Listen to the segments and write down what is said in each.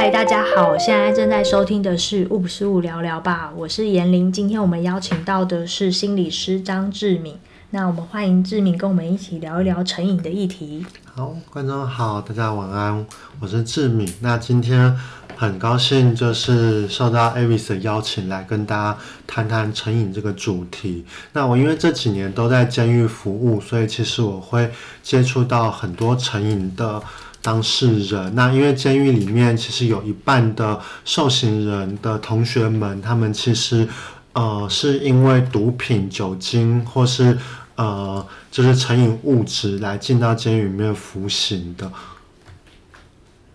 嗨，大家好，现在正在收听的是《五不五聊聊吧》，我是严玲。今天我们邀请到的是心理师张志敏，那我们欢迎志敏跟我们一起聊一聊成瘾的议题。好，观众好，大家晚安，我是志敏。那今天很高兴就是受到 Avis 的邀请来跟大家谈谈成瘾这个主题。那我因为这几年都在监狱服务，所以其实我会接触到很多成瘾的。当事人，那因为监狱里面其实有一半的受刑人的同学们，他们其实呃是因为毒品、酒精或是呃就是成瘾物质来进到监狱里面服刑的。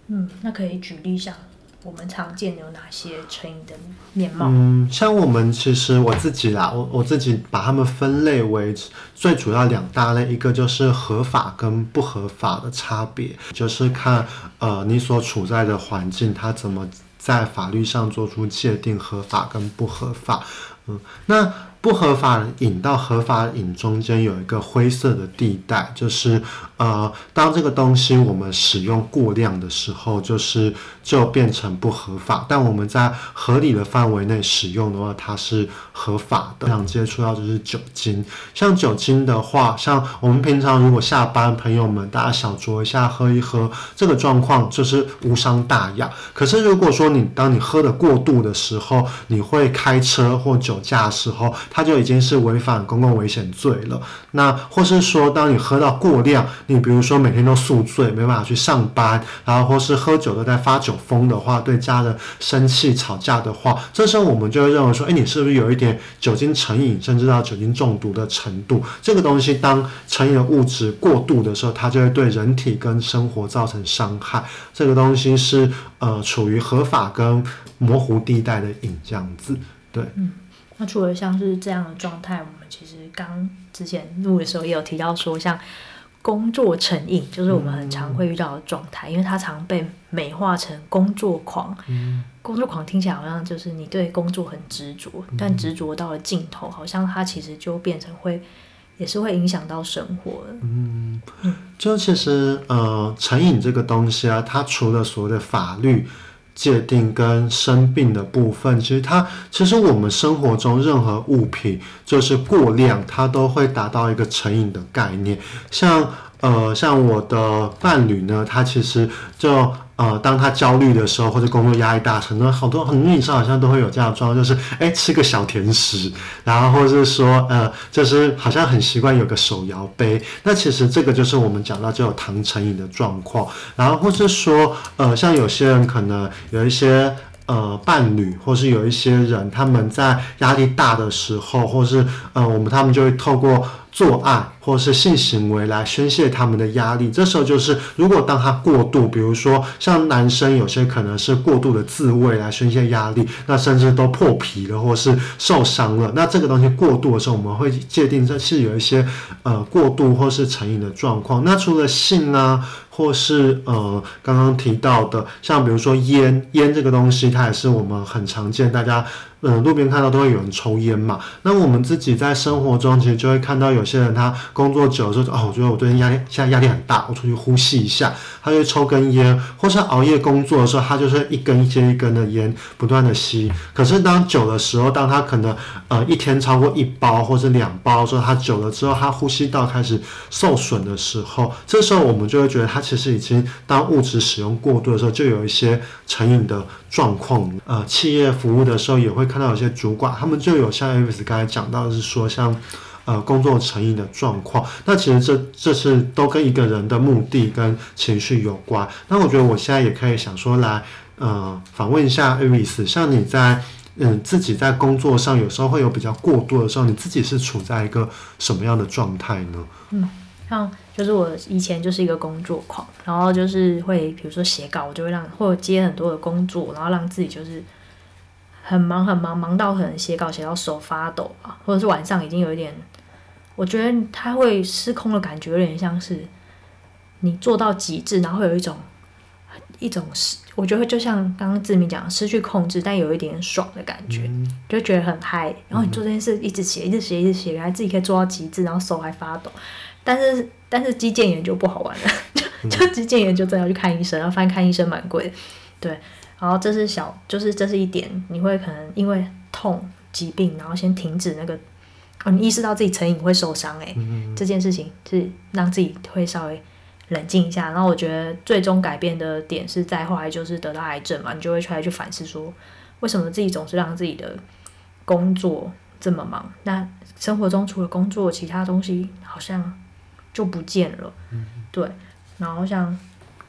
嗯，那可以举例一下。我们常见有哪些成瘾的面貌？嗯，像我们其实我自己啦，我我自己把它们分类为最主要两大类，一个就是合法跟不合法的差别，就是看呃你所处在的环境，它怎么在法律上做出界定，合法跟不合法。嗯，那。不合法饮到合法饮中间有一个灰色的地带，就是呃，当这个东西我们使用过量的时候，就是就变成不合法。但我们在合理的范围内使用的话，它是合法的。想接触到就是酒精，像酒精的话，像我们平常如果下班朋友们大家小酌一下喝一喝，这个状况就是无伤大雅。可是如果说你当你喝的过度的时候，你会开车或酒酒驾的时候，它就已经是违反公共危险罪了。那或是说，当你喝到过量，你比如说每天都宿醉，没办法去上班，然后或是喝酒都在发酒疯的话，对家人生气吵架的话，这时候我们就会认为说，哎，你是不是有一点酒精成瘾，甚至到酒精中毒的程度？这个东西当成瘾的物质过度的时候，它就会对人体跟生活造成伤害。这个东西是呃处于合法跟模糊地带的瘾这样子，对。嗯那除了像是这样的状态，我们其实刚之前录的时候也有提到说，像工作成瘾，就是我们很常会遇到的状态，嗯、因为它常被美化成工作狂。嗯、工作狂听起来好像就是你对工作很执着，嗯、但执着到了尽头，好像它其实就变成会，也是会影响到生活的。嗯，就其实呃，成瘾这个东西啊，它除了所谓的法律。界定跟生病的部分，其实它其实我们生活中任何物品就是过量，它都会达到一个成瘾的概念。像呃像我的伴侣呢，他其实就。呃，当他焦虑的时候，或者工作压力大，很多好多很多女生好像都会有这样的状况，就是哎吃个小甜食，然后或者是说呃，就是好像很习惯有个手摇杯。那其实这个就是我们讲到就有糖成瘾的状况，然后或是说呃，像有些人可能有一些呃伴侣，或是有一些人他们在压力大的时候，或是呃我们他们就会透过。做爱或是性行为来宣泄他们的压力，这时候就是如果当他过度，比如说像男生有些可能是过度的自慰来宣泄压力，那甚至都破皮了或是受伤了，那这个东西过度的时候，我们会界定这是有一些呃过度或是成瘾的状况。那除了性啊，或是呃刚刚提到的，像比如说烟，烟这个东西，它也是我们很常见，大家。嗯，路边看到都会有人抽烟嘛。那我们自己在生活中其实就会看到有些人，他工作久了之后，哦，我觉得我最近压力现在压力很大，我出去呼吸一下，他就抽根烟，或是熬夜工作的时候，他就是一根接一根的烟不断的吸。可是当久的时候，当他可能呃一天超过一包或者两包之后，他久了之后，他呼吸道开始受损的时候，这时候我们就会觉得他其实已经当物质使用过度的时候，就有一些成瘾的状况。呃，企业服务的时候也会。看到有些主管，他们就有像 Avis 刚才讲到的是说像，呃，工作成瘾的状况。那其实这这是都跟一个人的目的跟情绪有关。那我觉得我现在也可以想说来，呃，访问一下 Avis，像你在嗯自己在工作上有时候会有比较过度的时候，你自己是处在一个什么样的状态呢？嗯，像就是我以前就是一个工作狂，然后就是会比如说写稿，我就会让或者接很多的工作，然后让自己就是。很忙很忙，忙到可能写稿写到手发抖啊，或者是晚上已经有一点，我觉得他会失控的感觉，有点像是你做到极致，然后会有一种一种失，我觉得就像刚刚志明讲失去控制，但有一点爽的感觉，嗯、就觉得很嗨。然后你做这件事一直写，一直写，一直写，原来自己可以做到极致，然后手还发抖。但是但是肌腱炎就不好玩了，就就肌腱炎就真的要去看医生，然后发现看医生蛮贵的，对。然后这是小，就是这是一点，你会可能因为痛疾病，然后先停止那个，哦，你意识到自己成瘾会受伤，哎、嗯，这件事情是让自己会稍微冷静一下。然后我觉得最终改变的点是在后来就是得到癌症嘛，你就会出来去反思说，为什么自己总是让自己的工作这么忙？那生活中除了工作，其他东西好像就不见了。嗯、对，然后像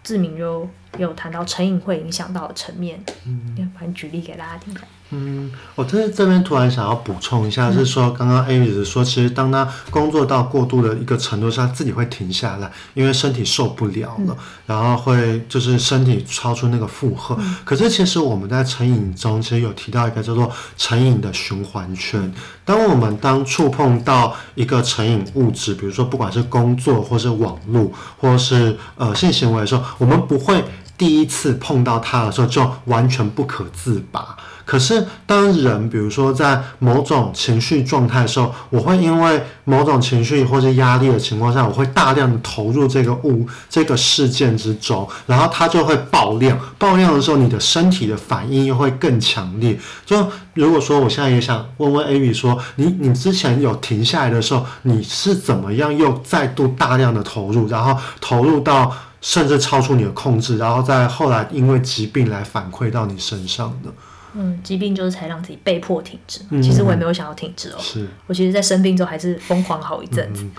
志明就有谈到成瘾会影响到的层面，嗯，反正举例给大家听。嗯，我在这边突然想要补充一下，是说刚刚 Amy 说，其实当他工作到过度的一个程度上，他自己会停下来，因为身体受不了了，嗯、然后会就是身体超出那个负荷。嗯、可是其实我们在成瘾中，其实有提到一个叫做成瘾的循环圈。当我们当触碰到一个成瘾物质，比如说不管是工作或是网络或是呃性行为的时候，我们不会第一次碰到它的时候就完全不可自拔。可是，当人比如说在某种情绪状态的时候，我会因为某种情绪或者压力的情况下，我会大量的投入这个物这个事件之中，然后它就会爆量。爆量的时候，你的身体的反应又会更强烈。就如果说我现在也想问问 Avi 说，你你之前有停下来的时候，你是怎么样又再度大量的投入，然后投入到甚至超出你的控制，然后再后来因为疾病来反馈到你身上的？嗯，疾病就是才让自己被迫停止。嗯、其实我也没有想要停止哦。是，我其实，在生病之后还是疯狂好一阵子。嗯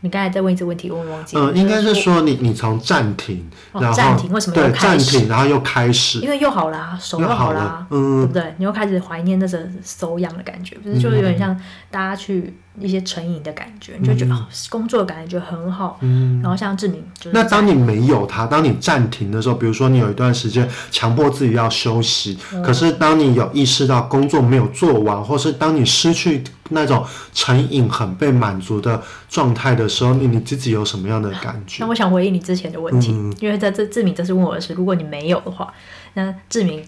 你刚才在问一个问题，我忘记了。嗯，应该是说你你从暂停，然后暂停为什么又开始？对，暂停，然后又开始。因为又好啦，手又好啦，嗯，对不对？你又开始怀念那种手痒的感觉，不是就是有点像大家去一些成瘾的感觉，你就觉得工作的感觉很好。嗯。然后像志明，那当你没有它，当你暂停的时候，比如说你有一段时间强迫自己要休息，可是当你有意识到工作没有做完，或是当你失去。那种成瘾很被满足的状态的时候，你你自己有什么样的感觉？那我想回应你之前的问题，嗯、因为在这志明这次问我的是，如果你没有的话，那志明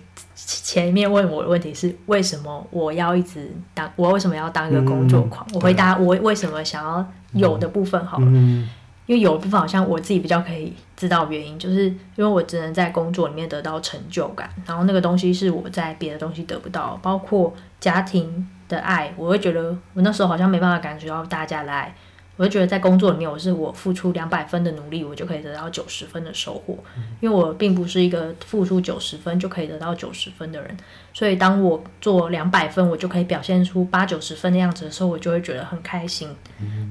前面问我的问题是为什么我要一直当我为什么要当一个工作狂？嗯、我回答我为什么想要有的部分好了，嗯、因为有的部分好像我自己比较可以知道原因，就是因为我只能在工作里面得到成就感，然后那个东西是我在别的东西得不到，包括家庭。的爱，我会觉得我那时候好像没办法感觉到大家的爱，我就觉得在工作里面，我是我付出两百分的努力，我就可以得到九十分的收获，因为我并不是一个付出九十分就可以得到九十分的人，所以当我做两百分，我就可以表现出八九十分的样子的时候，我就会觉得很开心，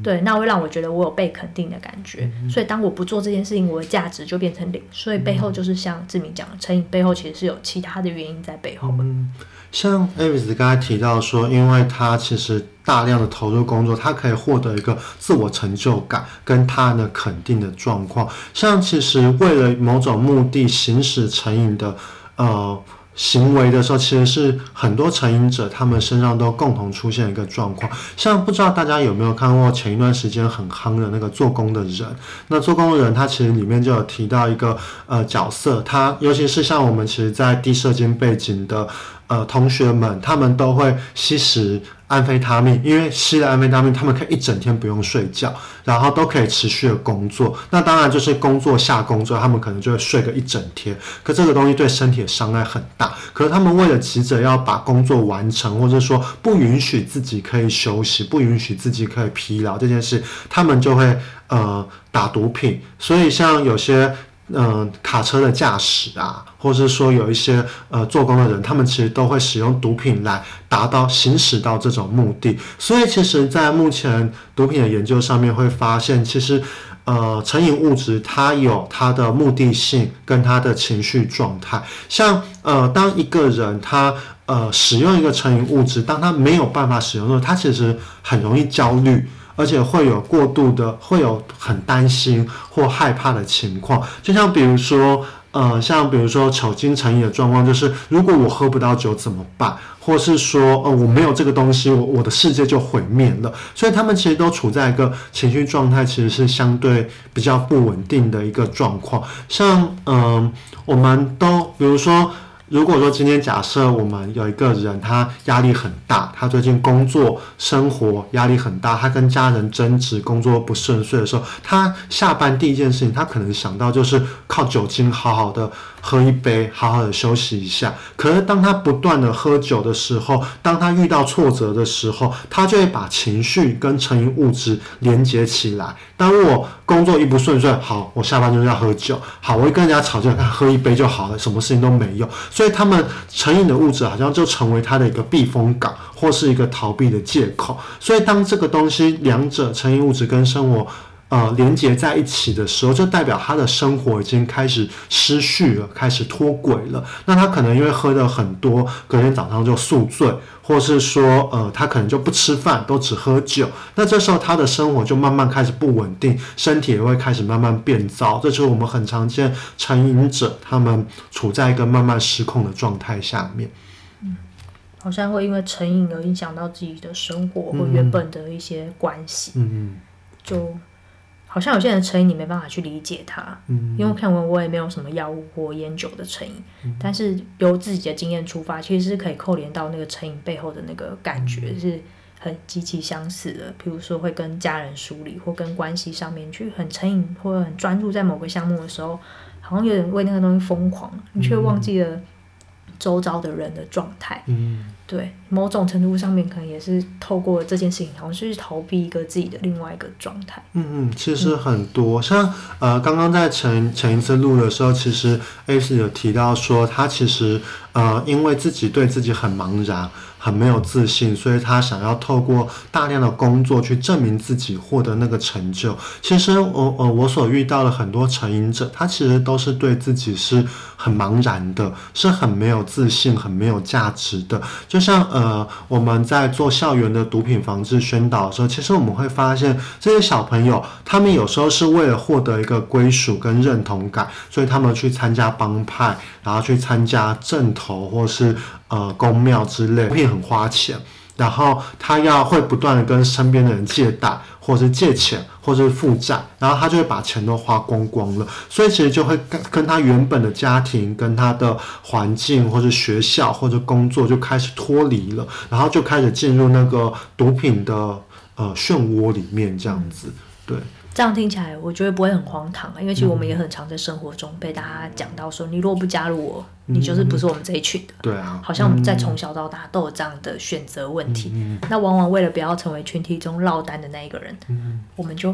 对，那会让我觉得我有被肯定的感觉，所以当我不做这件事情，我的价值就变成零，所以背后就是像志明讲的，成瘾背后其实是有其他的原因在背后嗯。像 Avis 刚才提到说，因为他其实大量的投入工作，他可以获得一个自我成就感跟他人的肯定的状况。像其实为了某种目的行使成瘾的呃行为的时候，其实是很多成瘾者他们身上都共同出现一个状况。像不知道大家有没有看过前一段时间很夯的那个做工的人？那做工的人他其实里面就有提到一个呃角色，他尤其是像我们其实在低社经背景的。呃，同学们，他们都会吸食安非他命，因为吸了安非他命，他们可以一整天不用睡觉，然后都可以持续的工作。那当然就是工作下工作，他们可能就会睡个一整天。可这个东西对身体的伤害很大。可是他们为了急着要把工作完成，或者说不允许自己可以休息，不允许自己可以疲劳这件事，他们就会呃打毒品。所以像有些。嗯、卡车的驾驶啊，或者是说有一些呃做工的人，他们其实都会使用毒品来达到行使到这种目的。所以，其实，在目前毒品的研究上面会发现，其实呃成瘾物质它有它的目的性跟它的情绪状态。像呃当一个人他呃使用一个成瘾物质，当他没有办法使用的时候，他其实很容易焦虑。而且会有过度的，会有很担心或害怕的情况，就像比如说，呃，像比如说酒精成瘾的状况，就是如果我喝不到酒怎么办？或是说，呃，我没有这个东西，我我的世界就毁灭了。所以他们其实都处在一个情绪状态，其实是相对比较不稳定的一个状况。像，嗯、呃，我们都比如说。如果说今天假设我们有一个人，他压力很大，他最近工作生活压力很大，他跟家人争执，工作不顺遂的时候，他下班第一件事情，他可能想到就是靠酒精好好的喝一杯，好好的休息一下。可是当他不断的喝酒的时候，当他遇到挫折的时候，他就会把情绪跟成瘾物质连接起来。当我工作一不顺顺，好，我下班就是要喝酒，好，我会跟人家吵架，喝一杯就好了，什么事情都没有。所以他们成瘾的物质好像就成为他的一个避风港，或是一个逃避的借口。所以当这个东西两者成瘾物质跟生活呃连接在一起的时候，就代表他的生活已经开始失序了，开始脱轨了。那他可能因为喝的很多，隔天早上就宿醉。或是说，呃，他可能就不吃饭，都只喝酒。那这时候他的生活就慢慢开始不稳定，身体也会开始慢慢变糟。这就是我们很常见成瘾者他们处在一个慢慢失控的状态下面。嗯，好像会因为成瘾而影响到自己的生活或原本的一些关系。嗯嗯，就。好像有些人成瘾，你没办法去理解他，嗯，因为看我我也没有什么药物或烟酒的成瘾，嗯，但是由自己的经验出发，其实是可以扣连到那个成瘾背后的那个感觉，是很极其相似的。比如说会跟家人疏离，或跟关系上面去很成瘾，或者很专注在某个项目的时候，好像有点为那个东西疯狂，你却忘记了周遭的人的状态。嗯对，某种程度上面可能也是透过这件事情，好像是去逃避一个自己的另外一个状态。嗯嗯，其实很多，嗯、像呃，刚刚在前前一次录的时候，其实 A 是有提到说，他其实呃，因为自己对自己很茫然。很没有自信，所以他想要透过大量的工作去证明自己，获得那个成就。其实我呃我所遇到的很多成瘾者，他其实都是对自己是很茫然的，是很没有自信、很没有价值的。就像呃我们在做校园的毒品防治宣导的时候，其实我们会发现这些小朋友，他们有时候是为了获得一个归属跟认同感，所以他们去参加帮派，然后去参加镇头或是。呃，公庙之类，会很花钱，然后他要会不断的跟身边的人借贷，或是借钱，或者是负债，然后他就会把钱都花光光了，所以其实就会跟跟他原本的家庭、跟他的环境，或者学校，或者工作就开始脱离了，然后就开始进入那个毒品的呃漩涡里面，这样子，对。这样听起来，我觉得不会很荒唐啊，因为其实我们也很常在生活中被大家讲到说，你如果不加入我，你就是不是我们这一群的。对啊，好像我们在从小到大都有这样的选择问题。那往往为了不要成为群体中落单的那一个人，我们就。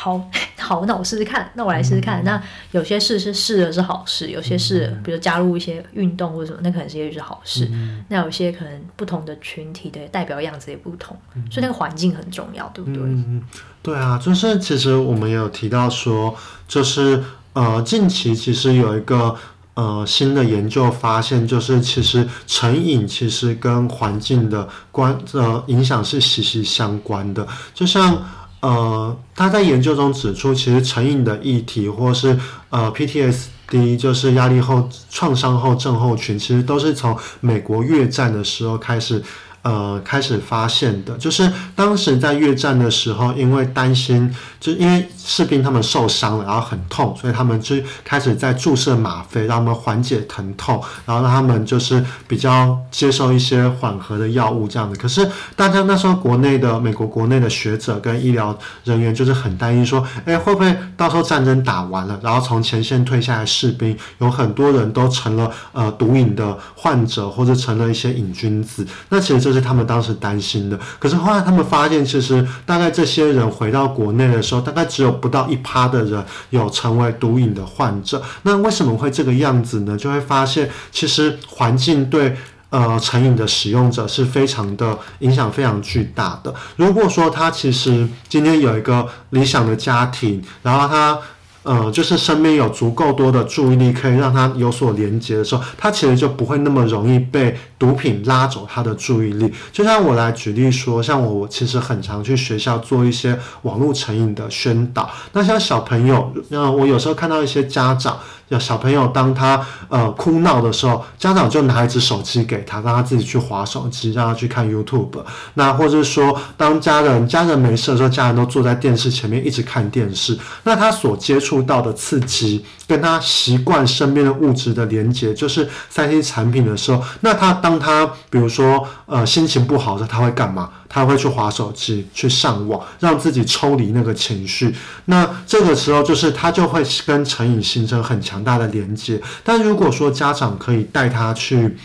好 好，那我试试看，那我来试试看。嗯、那有些事是试了是好事，有些事，嗯、比如加入一些运动或者什么，那可能是也许是好事。嗯、那有些可能不同的群体的代表样子也不同，嗯、所以那个环境很重要，对不对？嗯，对啊，就是其实我们也有提到说，就是呃，近期其实有一个呃新的研究发现，就是其实成瘾其实跟环境的关呃影响是息息相关的，就像。呃，他在研究中指出，其实成瘾的议题，或是呃 PTSD，就是压力后创伤后症候群，其实都是从美国越战的时候开始。呃，开始发现的，就是当时在越战的时候，因为担心，就因为士兵他们受伤了，然后很痛，所以他们就开始在注射吗啡，让他们缓解疼痛，然后让他们就是比较接受一些缓和的药物这样子。可是大家那时候国内的美国国内的学者跟医疗人员就是很担心说，哎，会不会到时候战争打完了，然后从前线退下来士兵有很多人都成了呃毒瘾的患者，或者成了一些瘾君子？那其实这是他们当时担心的，可是后来他们发现，其实大概这些人回到国内的时候，大概只有不到一趴的人有成为毒瘾的患者。那为什么会这个样子呢？就会发现，其实环境对呃成瘾的使用者是非常的影响，非常巨大的。如果说他其实今天有一个理想的家庭，然后他。呃，就是身边有足够多的注意力，可以让他有所连接的时候，他其实就不会那么容易被毒品拉走他的注意力。就像我来举例说，像我，其实很常去学校做一些网络成瘾的宣导。那像小朋友，那，我有时候看到一些家长。有小朋友当他呃哭闹的时候，家长就拿一只手机给他，让他自己去划手机，让他去看 YouTube。那或者是说，当家人家人没事的时候，家人都坐在电视前面一直看电视，那他所接触到的刺激，跟他习惯身边的物质的连接，就是三 C 产品的时候，那他当他比如说呃心情不好的时候，他会干嘛？他会去滑手机，去上网，让自己抽离那个情绪。那这个时候就是他就会跟成瘾形成很强大的连接。但如果说家长可以带他去。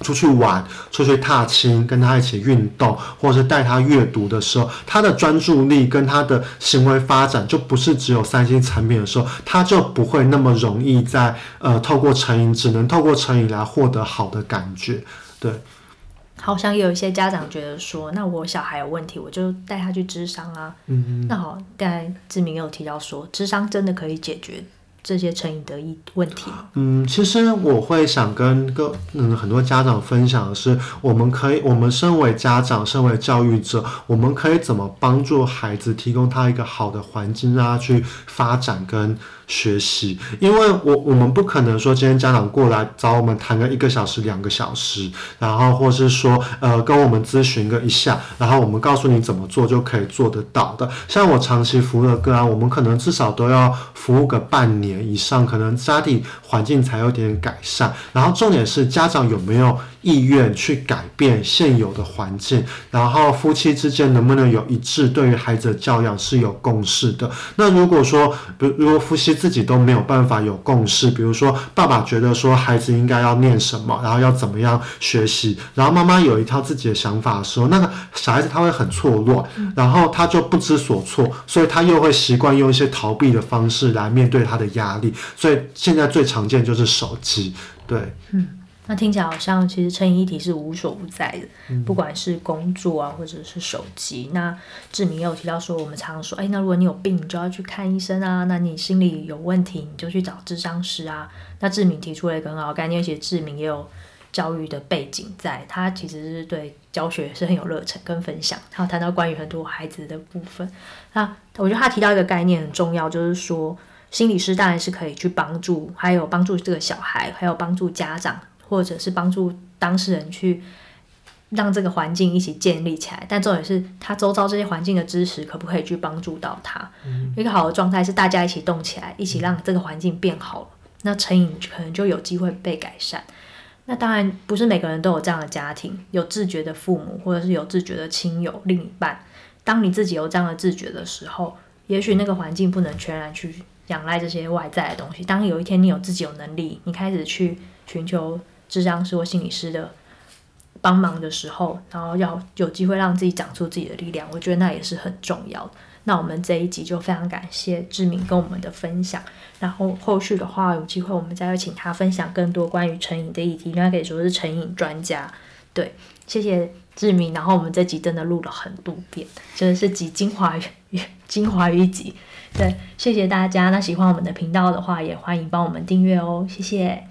出去玩，出去踏青，跟他一起运动，或者是带他阅读的时候，他的专注力跟他的行为发展就不是只有三星产品的时候，他就不会那么容易在呃透过成瘾，只能透过成瘾来获得好的感觉。对，好像有一些家长觉得说，那我小孩有问题，我就带他去智商啊。嗯嗯。那好，刚才志明有提到说，智商真的可以解决。这些成瘾的一问题。嗯，其实我会想跟各嗯很多家长分享的是，我们可以，我们身为家长，身为教育者，我们可以怎么帮助孩子，提供他一个好的环境，让他去发展跟。学习，因为我我们不可能说今天家长过来找我们谈个一个小时、两个小时，然后或是说呃跟我们咨询个一下，然后我们告诉你怎么做就可以做得到的。像我长期服务的个案，我们可能至少都要服务个半年以上，可能家庭环境才有点改善。然后重点是家长有没有意愿去改变现有的环境，然后夫妻之间能不能有一致对于孩子的教养是有共识的。那如果说，比如如果夫妻自己都没有办法有共识，比如说爸爸觉得说孩子应该要念什么，然后要怎么样学习，然后妈妈有一套自己的想法的时候，那个小孩子他会很错乱，然后他就不知所措，所以他又会习惯用一些逃避的方式来面对他的压力。所以现在最常见就是手机，对，嗯。那听起来好像其实成瘾议题是无所不在的，嗯、不管是工作啊，或者是手机。那志明也有提到说，我们常常说，哎，那如果你有病，你就要去看医生啊。那你心理有问题，你就去找智商师啊。那志明提出了一个很好的概念，而且志明也有教育的背景在，他其实是对教学是很有热忱跟分享。他有谈到关于很多孩子的部分。那我觉得他提到一个概念很重要，就是说心理师当然是可以去帮助，还有帮助这个小孩，还有帮助家长。或者是帮助当事人去让这个环境一起建立起来，但重点是他周遭这些环境的支持可不可以去帮助到他？嗯、一个好的状态是大家一起动起来，一起让这个环境变好了，那成瘾可能就有机会被改善。那当然不是每个人都有这样的家庭，有自觉的父母，或者是有自觉的亲友、另一半。当你自己有这样的自觉的时候，也许那个环境不能全然去仰赖这些外在的东西。当有一天你有自己有能力，你开始去寻求。智商师或心理师的帮忙的时候，然后要有机会让自己长出自己的力量，我觉得那也是很重要的。那我们这一集就非常感谢志明跟我们的分享，然后后续的话有机会我们再会请他分享更多关于成瘾的议题，应该可以说是成瘾专家。对，谢谢志明。然后我们这集真的录了很多遍，真的是集精华于精华于一集。对，谢谢大家。那喜欢我们的频道的话，也欢迎帮我们订阅哦，谢谢。